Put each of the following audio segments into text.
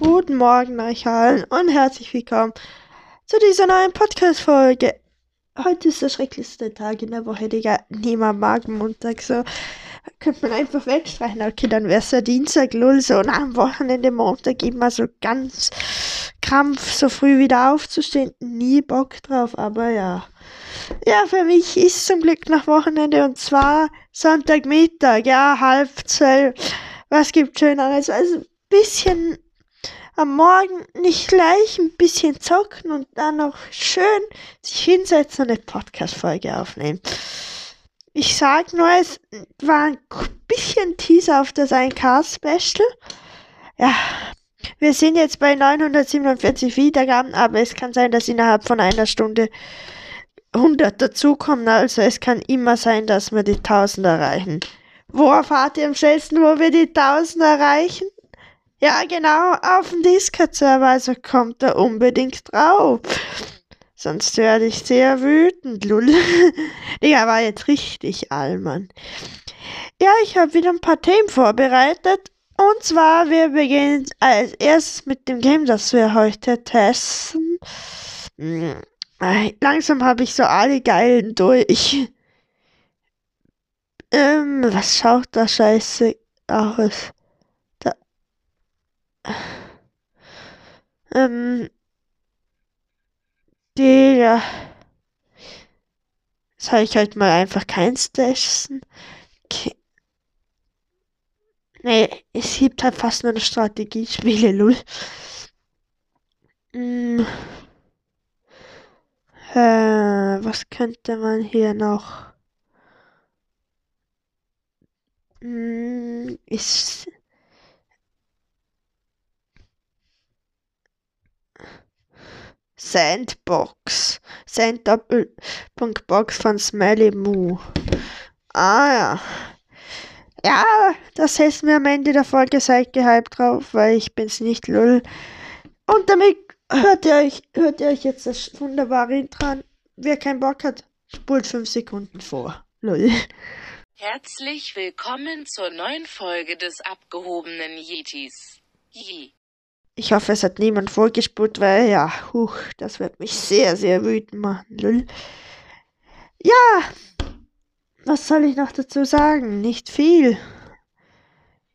Guten Morgen euch allen und herzlich willkommen zu dieser neuen Podcast-Folge. Heute ist der schrecklichste Tag in der Woche, Digga. Niemand mag Montag so. Könnte man einfach wegstreichen. Okay, dann wäre es ja Dienstag, lull, so. Und am Wochenende Montag immer so ganz krampf, so früh wieder aufzustehen. Nie Bock drauf, aber ja. Ja, für mich ist zum Glück noch Wochenende und zwar Sonntagmittag, ja, halb zwölf. Was gibt Schöneres? Also ein bisschen am Morgen nicht gleich ein bisschen zocken und dann noch schön sich hinsetzen und eine Podcast-Folge aufnehmen. Ich sag nur, es war ein bisschen Teaser auf das 1K-Special. Ja, wir sind jetzt bei 947 Wiedergaben, aber es kann sein, dass innerhalb von einer Stunde 100 dazukommen. Also es kann immer sein, dass wir die 1000 erreichen. Wo erfahrt ihr am schnellsten, wo wir die 1000 erreichen? Ja, genau, auf dem Discord-Server, also kommt da unbedingt drauf. Sonst werde ich sehr wütend, Lull. Digga, war jetzt richtig Allmann. Ja, ich habe wieder ein paar Themen vorbereitet. Und zwar, wir beginnen als erstes mit dem Game, das wir heute testen. Hm, langsam habe ich so alle geilen durch. Ähm, was schaut da scheiße aus? Ähm, Digga. Soll ich halt mal einfach keins testen? Okay. Nee, es gibt halt fast nur eine Strategiespiele, lul. Hm. Äh, was könnte man hier noch? Hm, ist Sandbox. Sand-Doppelpunkt Box von Smelly Moo. Ah ja. Ja, das heißt mir am Ende der Folge seid gehypt drauf, weil ich bin's nicht lull. Und damit hört ihr euch, hört ihr euch jetzt das wunderbare Intro an. Wer keinen Bock hat, spult 5 Sekunden vor. Lull. Herzlich willkommen zur neuen Folge des abgehobenen Yetis. Yee. Ich hoffe, es hat niemand vorgespult, weil ja, huch, das wird mich sehr, sehr wütend machen. Lull. Ja, was soll ich noch dazu sagen? Nicht viel.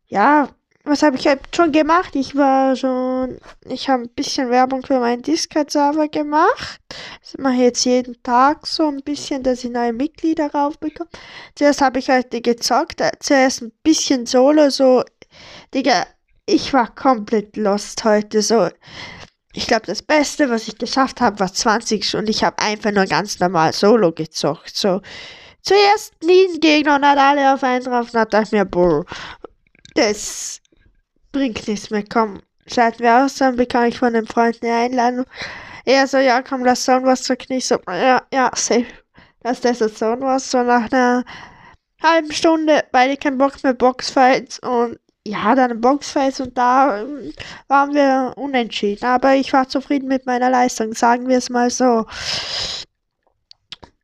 Ja, was habe ich halt schon gemacht? Ich war schon, ich habe ein bisschen Werbung für meinen Discord-Server gemacht. Das mache ich jetzt jeden Tag so ein bisschen, dass ich neue Mitglieder raufbekomme. Zuerst habe ich heute gezockt, zuerst ein bisschen Solo, so, Digga, ich war komplett lost heute. So, ich glaube, das Beste, was ich geschafft habe, war 20 und ich habe einfach nur ganz normal Solo gezockt. So, zuerst nie ein Gegner und hat alle auf einen drauf und dann dachte mir, boah, das bringt nichts mehr. Komm, schalten wir aus, dann bekomme ich von den Freunden eine Einladung. Er so, ja, komm, lass Zone was zocken. Ich so, ja, ja, safe. Lass das Zone was. So nach einer halben Stunde, beide keinen Bock mehr Boxfights und ja, dann Boxface und da ähm, waren wir unentschieden. Aber ich war zufrieden mit meiner Leistung, sagen wir es mal so.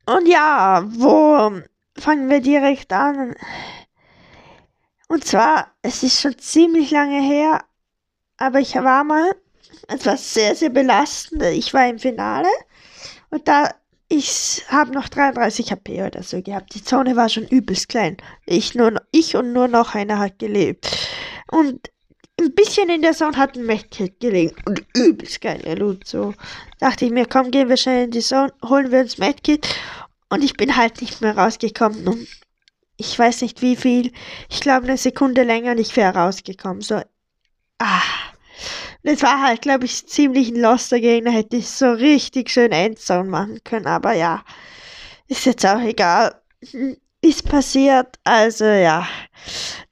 Und ja, wo fangen wir direkt an? Und zwar, es ist schon ziemlich lange her, aber ich war mal, es war sehr, sehr belastend. Ich war im Finale und da ich habe noch 33 HP oder so gehabt. Die Zone war schon übelst klein. Ich, nur, ich und nur noch einer hat gelebt. Und ein bisschen in der Zone hat ein Medkit gelegen. Und übelst geil, Loot. So dachte ich mir, komm, gehen wir schnell in die Zone, holen wir uns Medkit. Und ich bin halt nicht mehr rausgekommen. Und ich weiß nicht wie viel. Ich glaube, eine Sekunde länger nicht mehr rausgekommen. So, ah. Das war halt, glaube ich, ziemlich ein loster Gegner. Hätte ich so richtig schön Endzone machen können. Aber ja, ist jetzt auch egal. Ist passiert. Also ja.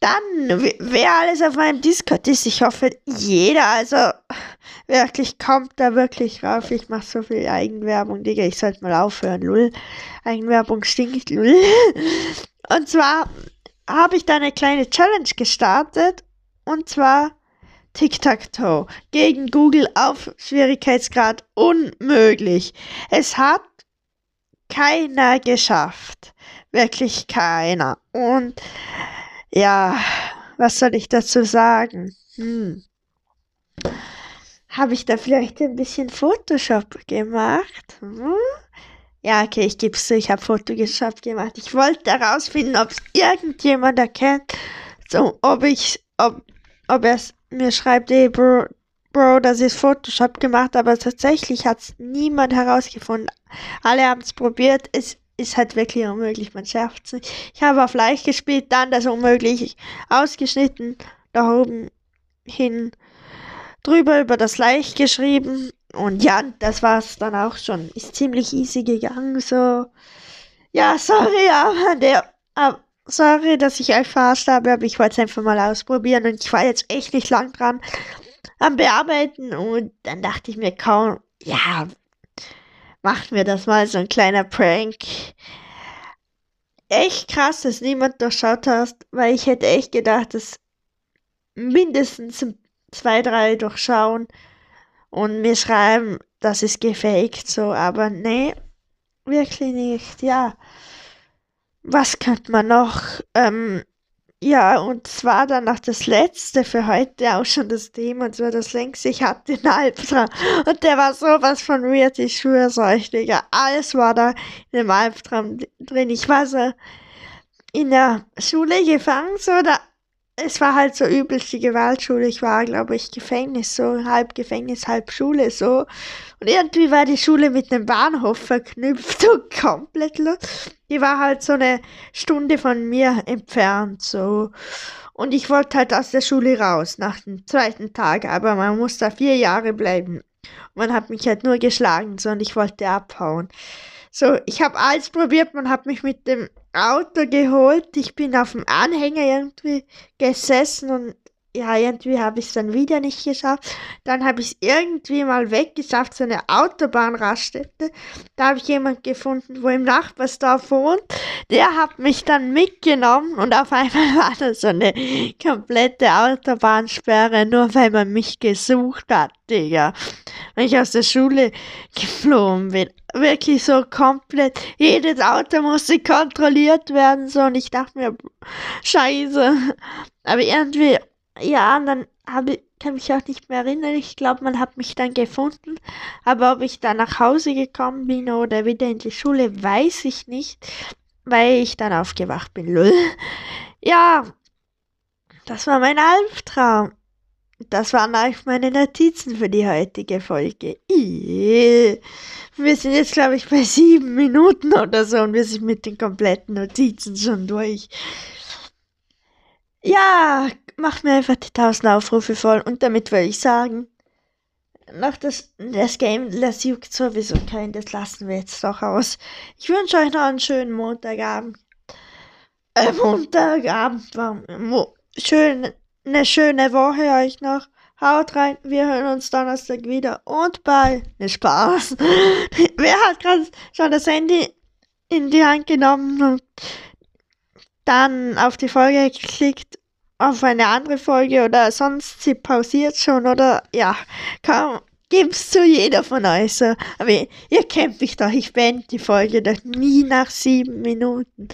Dann, wer alles auf meinem Discord ist, ich hoffe, jeder. Also wirklich kommt da wirklich rauf. Ich mache so viel Eigenwerbung, Digga. Ich sollte mal aufhören. Lull. Eigenwerbung stinkt. Lull. Und zwar habe ich da eine kleine Challenge gestartet. Und zwar Tic-Tac-Toe gegen Google auf Schwierigkeitsgrad unmöglich. Es hat keiner geschafft. Wirklich keiner. Und ja, was soll ich dazu sagen? Hm. Habe ich da vielleicht ein bisschen Photoshop gemacht? Hm? Ja, okay, ich gebe es zu, ich habe Photoshop gemacht. Ich wollte herausfinden, ob es irgendjemand erkennt, so, ob ich, ob, ob er mir schreibt, ey, Bro, Bro, das ist Photoshop gemacht, aber tatsächlich hat es niemand herausgefunden. Alle haben es probiert, es ist halt wirklich unmöglich, man schafft es nicht. Ich habe auf leicht gespielt, dann das unmöglich ausgeschnitten, da oben hin drüber über das Leicht geschrieben und ja, das war's dann auch schon. Ist ziemlich easy gegangen, so. Ja, sorry, aber der, aber sorry, dass ich verarscht habe, aber ich wollte es einfach mal ausprobieren und ich war jetzt echt nicht lang dran am Bearbeiten und dann dachte ich mir kaum, ja, macht mir das mal so ein kleiner Prank. Echt krass, dass niemand durchschaut hat, weil ich hätte echt gedacht, dass mindestens zwei, drei durchschauen und mir schreiben, das ist gefaked, so, aber nee, wirklich nicht, ja. Was könnte man noch? Ähm, ja, und zwar dann noch das letzte für heute auch schon das Thema, und zwar das längste, ich hatte den Albtraum. Und der war sowas von weird, ich schwör's euch, Digga. Alles war da in dem Albtraum drin. Ich war so in der Schule gefangen, so, da es war halt so übelst die Gewaltschule. Ich war, glaube ich, Gefängnis, so halb Gefängnis, halb Schule, so. Und irgendwie war die Schule mit dem Bahnhof verknüpft und komplett los. Die war halt so eine Stunde von mir entfernt, so. Und ich wollte halt aus der Schule raus nach dem zweiten Tag, aber man muss da vier Jahre bleiben. Und man hat mich halt nur geschlagen, so, und ich wollte abhauen. So, ich habe alles probiert, man hat mich mit dem Auto geholt. Ich bin auf dem Anhänger irgendwie gesessen und ja, irgendwie habe ich es dann wieder nicht geschafft. Dann habe ich es irgendwie mal weggeschafft, so eine Autobahnraststätte. Da habe ich jemanden gefunden, wo im Nachbarsdorf wohnt. Der hat mich dann mitgenommen und auf einmal war da so eine komplette Autobahnsperre, nur weil man mich gesucht hat, Digga. Wenn ich aus der Schule geflohen bin. Wirklich so komplett. Jedes Auto musste kontrolliert werden, so. Und ich dachte mir, scheiße. Aber irgendwie ja, und dann habe ich, mich auch nicht mehr erinnern. Ich glaube, man hat mich dann gefunden. Aber ob ich dann nach Hause gekommen bin oder wieder in die Schule, weiß ich nicht, weil ich dann aufgewacht bin. Lull. Ja, das war mein Albtraum. Das waren auch meine Notizen für die heutige Folge. Wir sind jetzt, glaube ich, bei sieben Minuten oder so und wir sind mit den kompletten Notizen schon durch. Ja, mach mir einfach die 1000 Aufrufe voll und damit will ich sagen, nach das, das Game, das juckt sowieso kein, das lassen wir jetzt doch aus. Ich wünsche euch noch einen schönen Montagabend. Äh, Montagabend, Mo schön, eine schöne Woche euch noch. Haut rein, wir hören uns Donnerstag wieder und bye. Ne Spaß. Wer hat gerade schon das Handy in die Hand genommen und dann auf die Folge geklickt auf eine andere Folge oder sonst sie pausiert schon oder ja, kaum gibt's zu jeder von euch so. Aber ihr, ihr kennt mich doch, ich beende die Folge doch nie nach sieben Minuten.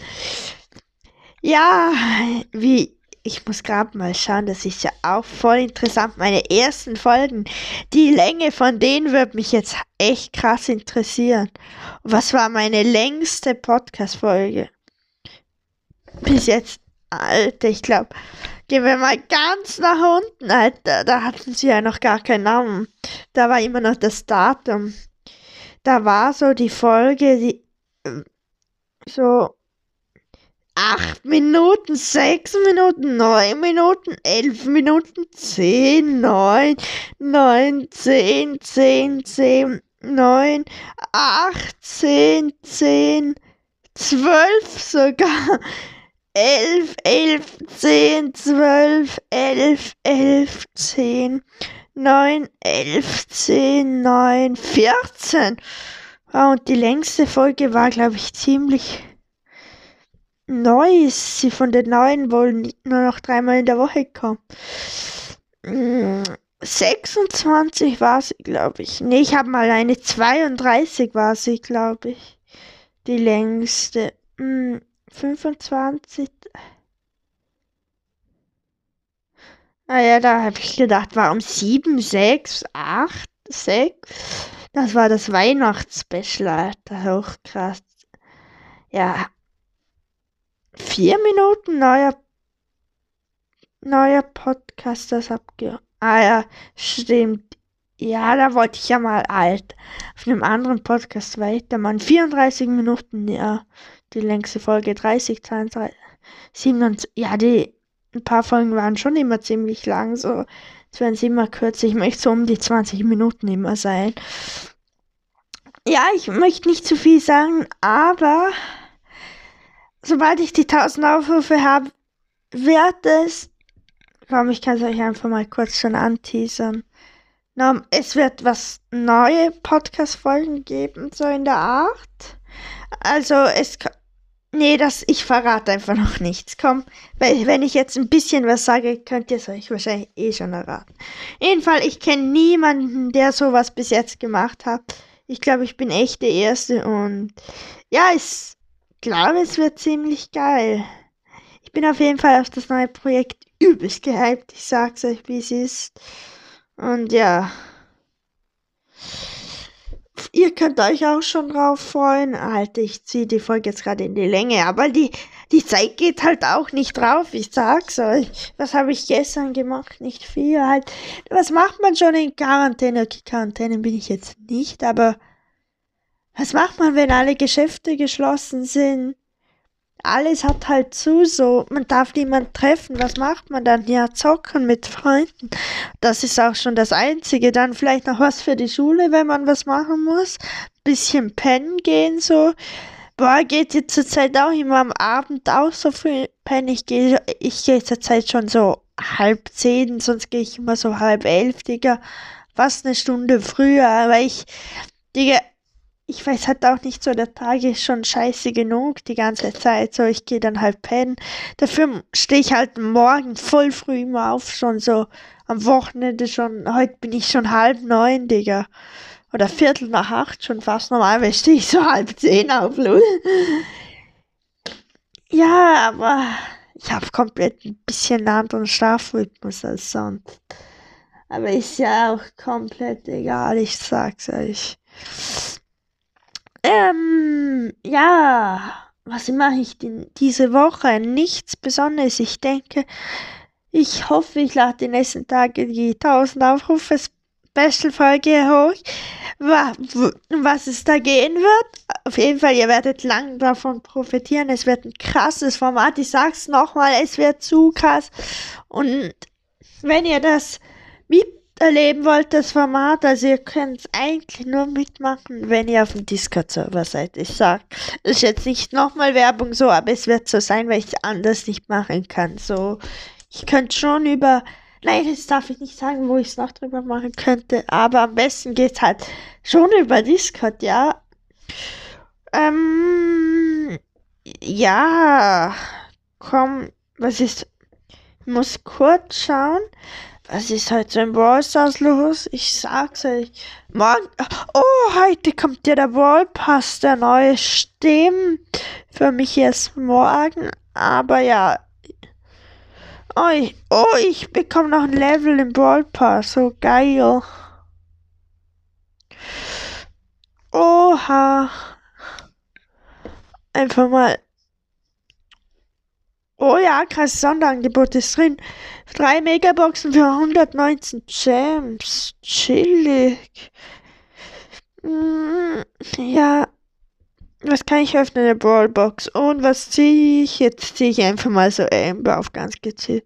Ja, wie, ich muss gerade mal schauen, das ist ja auch voll interessant. Meine ersten Folgen, die Länge von denen würde mich jetzt echt krass interessieren. Was war meine längste Podcast-Folge? Bis jetzt, Alter, ich glaube, Gehen wir mal ganz nach unten, Alter. Da hatten sie ja noch gar keinen Namen. Da war immer noch das Datum. Da war so die Folge, die ähm, so acht Minuten, sechs Minuten, neun Minuten, elf Minuten, zehn, neun, neun, zehn, zehn, zehn, neun, acht, zehn, zehn, zwölf sogar. 11, 11, 10, 12, 11, 11, 10, 9, 11, 10, 9, 14. Oh, und die längste Folge war, glaube ich, ziemlich neu. Sie von den neuen wohl nur noch dreimal in der Woche kommen. 26 war sie, glaube ich. Nee, ich habe mal eine 32 war sie, glaube ich. Die längste. 25. Ah ja, da habe ich gedacht, warum 7, 6, 8, 6? Das war das Weihnachtsspecial, Alter. Hoch krass. Ja. Vier Minuten neuer, neuer Podcast, das abge... Ah ja, stimmt. Ja, da wollte ich ja mal alt auf einem anderen Podcast weitermachen. 34 Minuten, ja. Die längste Folge 30, 32, 27. Ja, die ein paar Folgen waren schon immer ziemlich lang. So, es werden sie immer kürzer. Ich möchte so um die 20 Minuten immer sein. Ja, ich möchte nicht zu viel sagen, aber sobald ich die 1000 Aufrufe habe, wird es. Komm, ich kann es euch einfach mal kurz schon anteasern. Es wird was neue Podcast-Folgen geben, so in der Art. Also es Nee, das, ich verrate einfach noch nichts. Komm, wenn ich jetzt ein bisschen was sage, könnt ihr es euch wahrscheinlich eh schon erraten. Jedenfalls, ich kenne niemanden, der sowas bis jetzt gemacht hat. Ich glaube, ich bin echt der Erste und ja, ich glaube, es wird ziemlich geil. Ich bin auf jeden Fall auf das neue Projekt übelst gehypt. Ich sag's euch, wie es ist. Und ja ihr könnt euch auch schon drauf freuen. Alter, ich ziehe die Folge jetzt gerade in die Länge, aber die, die Zeit geht halt auch nicht drauf. Ich sag's euch. Was habe ich gestern gemacht? Nicht viel halt. Was macht man schon in Quarantäne? Okay, Quarantäne bin ich jetzt nicht, aber was macht man, wenn alle Geschäfte geschlossen sind? Alles hat halt zu, so, man darf niemanden treffen. Was macht man dann? Ja, zocken mit Freunden. Das ist auch schon das Einzige. Dann vielleicht noch was für die Schule, wenn man was machen muss. Bisschen pennen gehen, so. Boah, geht jetzt zur Zeit auch immer am Abend auch so früh pennen. Ich gehe ich geh zur Zeit schon so halb zehn, sonst gehe ich immer so halb elf, Digga. Fast eine Stunde früher, weil ich, Digga, ich weiß halt auch nicht so, der Tag ist schon scheiße genug die ganze Zeit, so ich gehe dann halt pennen. Dafür stehe ich halt morgen voll früh immer auf, schon so am Wochenende schon, heute bin ich schon halb neun, Digga. Oder Viertel nach acht schon fast normal, weil stehe ich so halb zehn auf, Lul. Ja, aber ich habe komplett ein bisschen einen anderen Schlafrhythmus als sonst. Aber ist ja auch komplett egal, ich sag's euch. Ähm, ja, was mache ich denn diese Woche? Nichts Besonderes. Ich denke, ich hoffe, ich lade die nächsten Tage die 1000 Aufrufe Special-Folge hoch. Was es da gehen wird, auf jeden Fall, ihr werdet lang davon profitieren. Es wird ein krasses Format. Ich sag's nochmal, es wird zu krass. Und wenn ihr das mit erleben wollt, das Format, also ihr könnt es eigentlich nur mitmachen, wenn ihr auf dem Discord-Server seid. Ich sag, ist jetzt nicht nochmal Werbung so, aber es wird so sein, weil ich es anders nicht machen kann. So, ich könnte schon über, nein, das darf ich nicht sagen, wo ich es noch drüber machen könnte, aber am besten geht's halt schon über Discord, ja. Ähm, ja, komm, was ist, ich muss kurz schauen. Was ist heute im Brawl Stars los? Ich sag's euch. Morgen. Oh, heute kommt ja der Brawl Pass, der neue. Stimmt. Für mich erst morgen. Aber ja. Oh, ich, oh, ich bekomme noch ein Level im Brawl Pass. So geil. Oha. Einfach mal Oh ja, krasses Sonderangebot ist drin. Drei Megaboxen für 119 Gems. Chillig. Mm, ja. Was kann ich öffnen? Eine Brawlbox. Und was ziehe ich? Jetzt ziehe ich einfach mal so Amber auf ganz gezielt.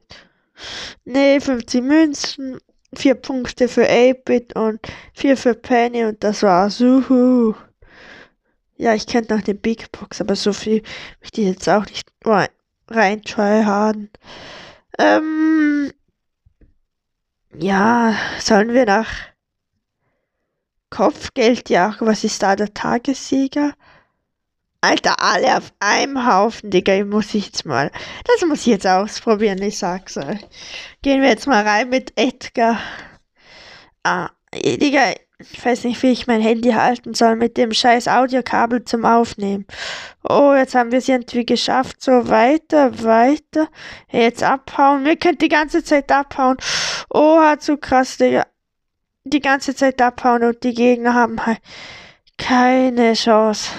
Ne, 50 Münzen. 4 Punkte für 8-Bit und 4 für Penny und das war's. Uhu. Ja, ich kenne noch eine Big Box, aber so viel möchte ich jetzt auch nicht tryharden. Ähm, ja, sollen wir nach Kopfgeld jagen? Was ist da der Tagessieger? Alter, alle auf einem Haufen, Digga, ich muss jetzt mal. Das muss ich jetzt ausprobieren, ich sag's euch. Gehen wir jetzt mal rein mit Edgar. Ah, Digga, Ich weiß nicht, wie ich mein Handy halten soll mit dem scheiß Audiokabel zum Aufnehmen. Oh, jetzt haben wir es irgendwie geschafft. So, weiter, weiter. Jetzt abhauen. Wir können die ganze Zeit abhauen. Oh, hat so krass, Digga. Die ganze Zeit abhauen und die Gegner haben halt keine Chance.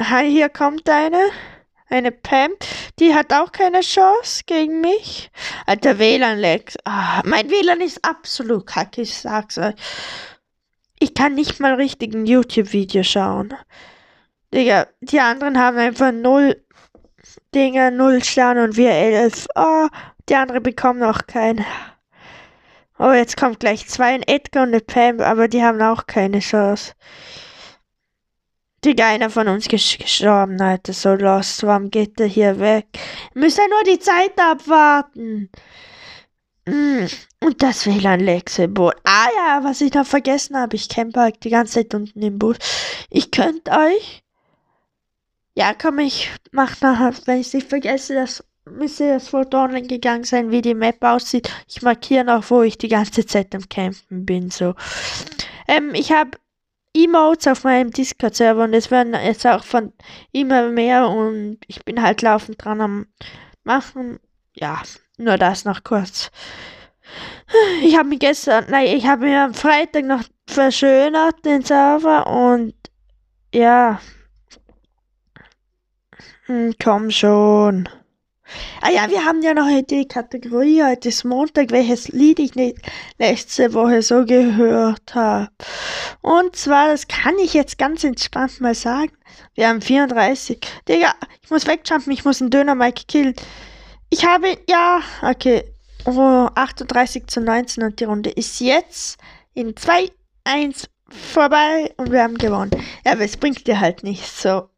Hi, hier kommt eine. Eine Pam, die hat auch keine Chance gegen mich. Alter WLAN-Lex. Ah, mein WLAN ist absolut kacke, ich sag's euch. Ich kann nicht mal richtig ein YouTube-Video schauen. Digga, die anderen haben einfach null Dinger, null Sterne und wir elf. Oh, die anderen bekommen noch keine. Oh, jetzt kommt gleich zwei, ein Edgar und eine Pam, aber die haben auch keine Chance. Digga, einer von uns ist gestorben, Alter, so lost. Warum geht der hier weg? Müsst ihr nur die Zeit abwarten. Mm. Und das WLAN-Leck-Symbol. Ah ja, was ich noch vergessen habe. Ich campe halt die ganze Zeit unten im Bus. Ich könnte euch. Ja, komm, ich mach nachher, wenn ich nicht vergesse, das müsste das Foto online gegangen sein, wie die Map aussieht. Ich markiere noch, wo ich die ganze Zeit am Campen bin. So. Ähm, ich habe Emotes auf meinem Discord-Server und es werden jetzt auch von immer mehr und ich bin halt laufend dran am machen. Ja, nur das noch kurz. Ich habe mir gestern, nein, ich habe mir am Freitag noch verschönert den Server und ja. Hm, komm schon. Ah ja, wir haben ja noch die Kategorie, heute ist Montag, welches Lied ich nicht letzte Woche so gehört habe. Und zwar, das kann ich jetzt ganz entspannt mal sagen. Wir haben 34. Digga, ich muss wegjumpen, ich muss einen Döner Mike killen. Ich habe, ja, okay. Oh, 38 zu 19 und die Runde ist jetzt in 2, 1 vorbei und wir haben gewonnen. Ja, aber es bringt dir halt nichts so.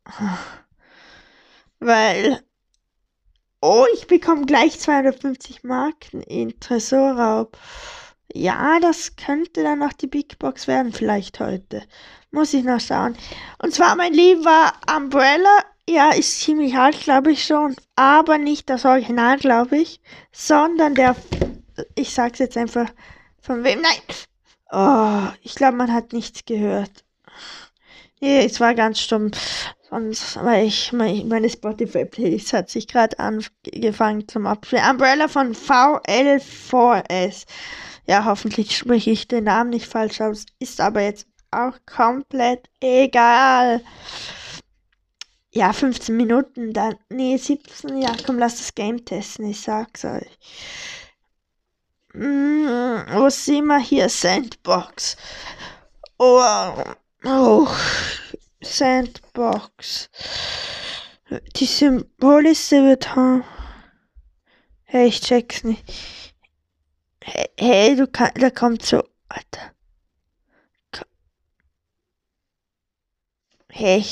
Weil Oh, ich bekomme gleich 250 Marken in Tresorraub. Ja, das könnte dann noch die Big Box werden, vielleicht heute. Muss ich noch schauen. Und zwar, mein lieber Umbrella. Ja, ist ziemlich alt, glaube ich schon. Aber nicht das Original, glaube ich. Sondern der. Ich sag's jetzt einfach. Von wem? Nein! Oh, ich glaube, man hat nichts gehört. Nee, es war ganz stumm. Sonst, weil ich, meine Spotify-Playlist hat sich gerade angefangen zum Abspielen. Umbrella von VL4S. Ja, hoffentlich spreche ich den Namen nicht falsch aus. Ist aber jetzt auch komplett egal. Ja, 15 Minuten, dann. Nee, 17. Ja, komm, lass das Game testen, ich sag's euch. Hm, wo sind wir hier? Sandbox. Oh. Oh. Sandbox. Die Symbolliste wird haben. Hey, ich check's nicht. Hey, hey du kannst, da kommt so, Alter. Hey.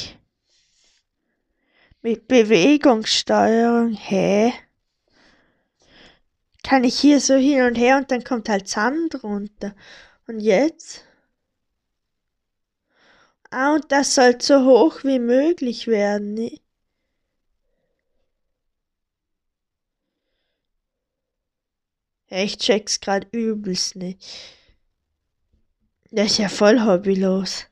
Mit Bewegungssteuerung, hä? Kann ich hier so hin und her und dann kommt halt Sand runter. Und jetzt? Ah, und das soll so hoch wie möglich werden. Ich check's grad übelst nicht. Das ist ja voll hobbylos.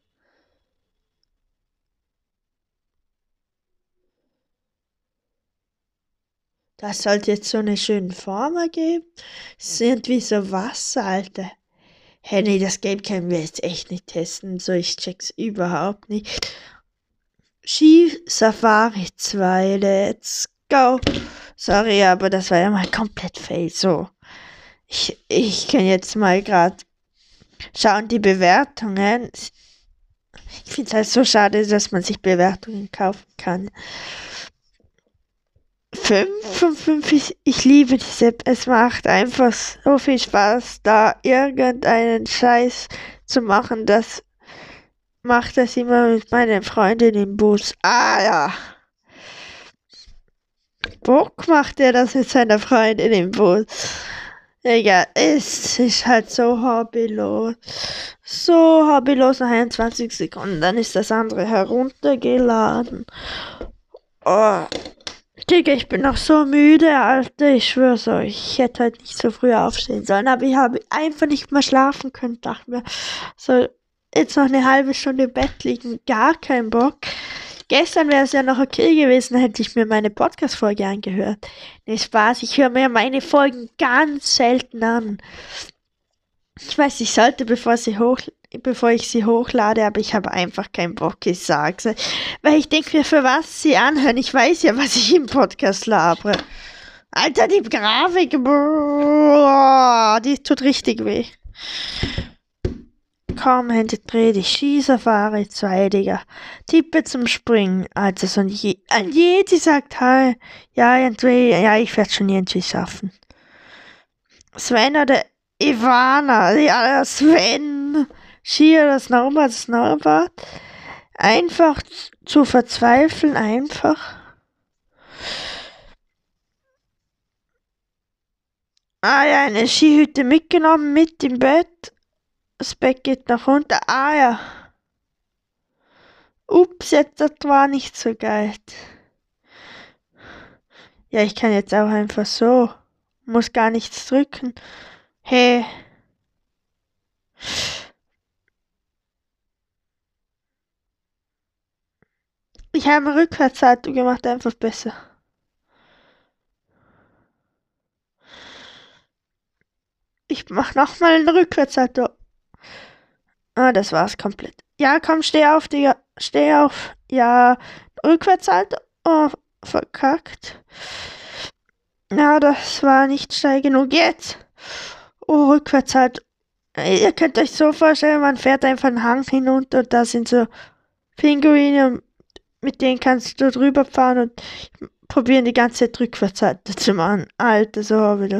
Das sollte jetzt so eine schöne Form ergeben. Sind wie so Wasser, Alter. Hey, nee, das Game können wir jetzt echt nicht testen. So, ich check's überhaupt nicht. Ski Safari 2, let's go. Sorry, aber das war ja mal komplett fail. So. Ich, ich kann jetzt mal gerade schauen, die Bewertungen. Ich finde es halt so schade, dass man sich Bewertungen kaufen kann. 5 von 5, ich, ich liebe diese App. Es macht einfach so viel Spaß, da irgendeinen Scheiß zu machen. Das macht das immer mit meinen Freunden im Bus. Ah ja. Bock macht er das mit seiner Freundin im Bus. Egal, es ist halt so hobbylos. So hobbylos nach 21 Sekunden. Dann ist das andere heruntergeladen. Oh. Digga, ich bin noch so müde, Alter. Ich schwör's euch. Ich hätte heute nicht so früh aufstehen sollen, aber ich habe einfach nicht mehr schlafen können. Dachte mir, so, jetzt noch eine halbe Stunde im Bett liegen. Gar kein Bock. Gestern wäre es ja noch okay gewesen, hätte ich mir meine Podcast-Folge angehört. Nee, Spaß. Ich höre mir meine Folgen ganz selten an. Ich weiß, ich sollte, bevor sie hoch, bevor ich sie hochlade, aber ich habe einfach keinen Bock, ich sag's. Weil ich denke mir, für was sie anhören. Ich weiß ja, was ich im Podcast labere. Alter, die Grafik, boah, die tut richtig weh. Komm, Hände dreh die Schießer, fahre zwei, Digga. Tippe zum Springen. Also so ein, Je ein Jedi sagt Hi. Ja, ja, ich werde schon irgendwie schaffen. Sven oder Ivana, ja, Sven. Ski oder Snowboard, Snowboard. Einfach zu verzweifeln, einfach. Ah ja, eine Skihütte mitgenommen, mit im Bett. Das Bett geht nach unten. Ah ja. Ups, jetzt das war nicht so geil. Ja, ich kann jetzt auch einfach so. Muss gar nichts drücken. Hey. Ich habe eine Rückwärtssalto gemacht, einfach besser. Ich mach nochmal einen Rückwärtssalto. Ah, das war's komplett. Ja, komm, steh auf, Digga. Steh auf. Ja, Rückwärtssalto. Oh, verkackt. Ja, das war nicht steil genug. Jetzt. Oh, Rückwärtssalto. Ihr könnt euch so vorstellen, man fährt einfach einen Hang hinunter und da sind so Pinguine mit denen kannst du drüber fahren und probieren die ganze Zeit Rückwärtsseite zu machen. Alter, so habe ich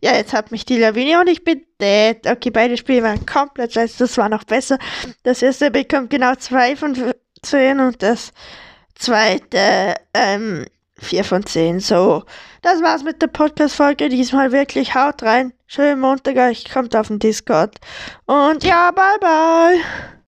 Ja, jetzt hat mich die Lawine und ich bin dead. Okay, beide Spiele waren komplett scheiße. Das war noch besser. Das erste bekommt genau zwei von zehn und das zweite ähm, vier von zehn. So, das war's mit der Podcast-Folge. Diesmal wirklich haut rein. Schönen Montag euch. Kommt auf den Discord. Und ja, bye bye.